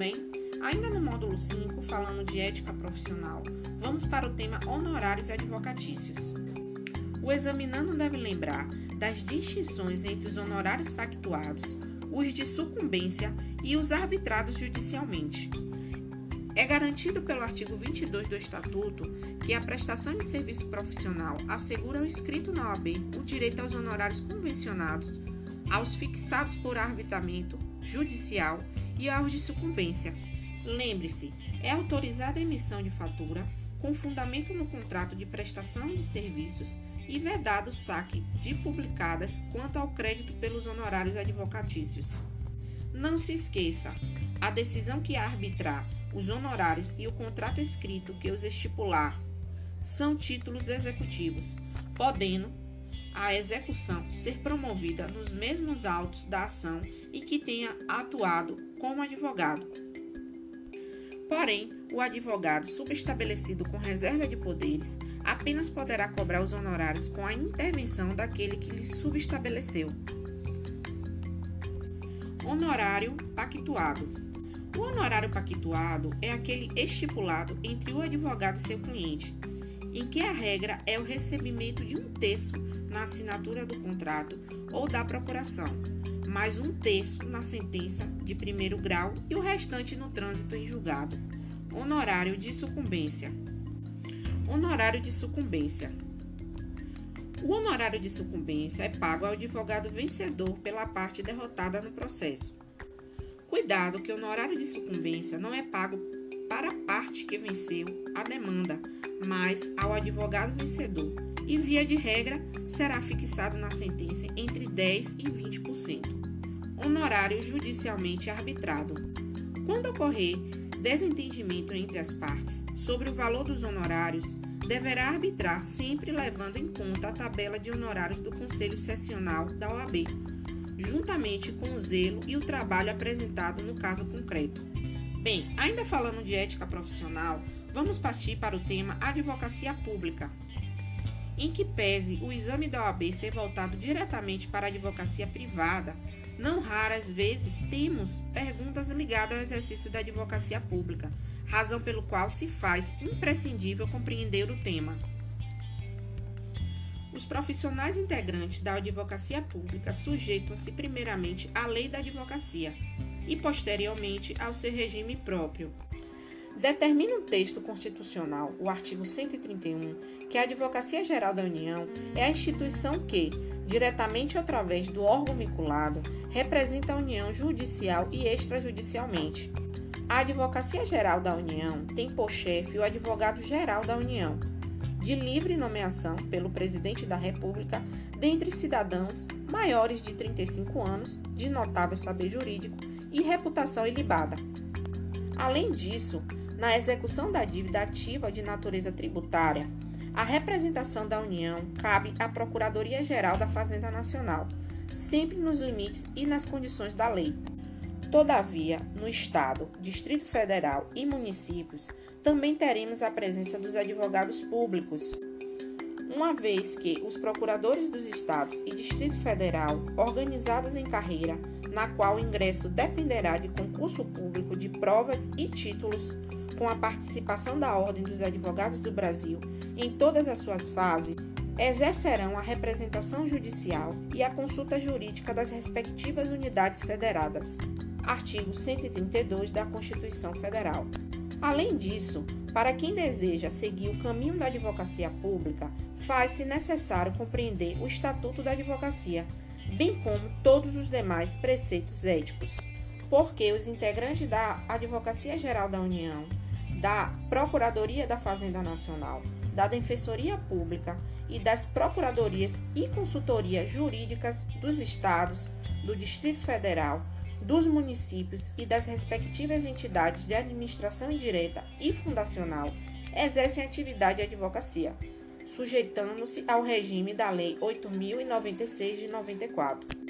bem? Ainda no módulo 5, falando de ética profissional, vamos para o tema honorários advocatícios. O examinando deve lembrar das distinções entre os honorários pactuados, os de sucumbência e os arbitrados judicialmente. É garantido pelo artigo 22 do Estatuto que a prestação de serviço profissional assegura ao inscrito na OAB o direito aos honorários convencionados, aos fixados por arbitramento judicial e aos de sucumbência. Lembre-se, é autorizada a emissão de fatura com fundamento no contrato de prestação de serviços e vedado o saque de publicadas quanto ao crédito pelos honorários advocatícios. Não se esqueça, a decisão que arbitrar os honorários e o contrato escrito que os estipular são títulos executivos, podendo a execução ser promovida nos mesmos autos da ação e que tenha atuado como advogado. Porém, o advogado subestabelecido com reserva de poderes apenas poderá cobrar os honorários com a intervenção daquele que lhe subestabeleceu. Honorário pactuado. O honorário pactuado é aquele estipulado entre o advogado e seu cliente, em que a regra é o recebimento de um terço na assinatura do contrato ou da procuração, mais um terço na sentença de primeiro grau e o restante no trânsito em julgado. Honorário de sucumbência. Honorário de sucumbência. O honorário de sucumbência é pago ao advogado vencedor pela parte derrotada no processo. Cuidado que o honorário de sucumbência não é pago parte que venceu a demanda, mas ao advogado vencedor, e via de regra será fixado na sentença entre 10 e 20%. Honorário judicialmente arbitrado. Quando ocorrer desentendimento entre as partes sobre o valor dos honorários, deverá arbitrar sempre levando em conta a tabela de honorários do Conselho Sessional da OAB juntamente com o zelo e o trabalho apresentado no caso concreto. Bem, ainda falando de ética profissional, vamos partir para o tema advocacia pública, em que pese o exame da OAB ser voltado diretamente para a advocacia privada, não raras vezes temos perguntas ligadas ao exercício da advocacia pública, razão pelo qual se faz imprescindível compreender o tema. Os profissionais integrantes da advocacia pública sujeitam-se primeiramente à lei da advocacia e posteriormente ao seu regime próprio. Determina o texto constitucional, o artigo 131, que a Advocacia Geral da União é a instituição que, diretamente ou através do órgão vinculado, representa a União judicial e extrajudicialmente. A Advocacia Geral da União tem por chefe o Advogado-Geral da União, de livre nomeação pelo presidente da República dentre cidadãos maiores de 35 anos, de notável saber jurídico e reputação ilibada. Além disso, na execução da dívida ativa de natureza tributária, a representação da União cabe à Procuradoria-Geral da Fazenda Nacional, sempre nos limites e nas condições da lei. Todavia, no Estado, Distrito Federal e municípios, também teremos a presença dos advogados públicos, uma vez que os procuradores dos estados e Distrito Federal, organizados em carreira, na qual o ingresso dependerá de concurso público de provas e títulos, com a participação da Ordem dos Advogados do Brasil em todas as suas fases, exercerão a representação judicial e a consulta jurídica das respectivas unidades federadas artigo 132 da Constituição Federal. Além disso, para quem deseja seguir o caminho da advocacia pública, faz-se necessário compreender o Estatuto da Advocacia, bem como todos os demais preceitos éticos, porque os integrantes da Advocacia Geral da União, da Procuradoria da Fazenda Nacional, da Defensoria Pública e das Procuradorias e Consultorias Jurídicas dos Estados, do Distrito Federal, dos municípios e das respectivas entidades de administração indireta e fundacional exercem atividade de advocacia, sujeitando-se ao regime da Lei 8096 de 94.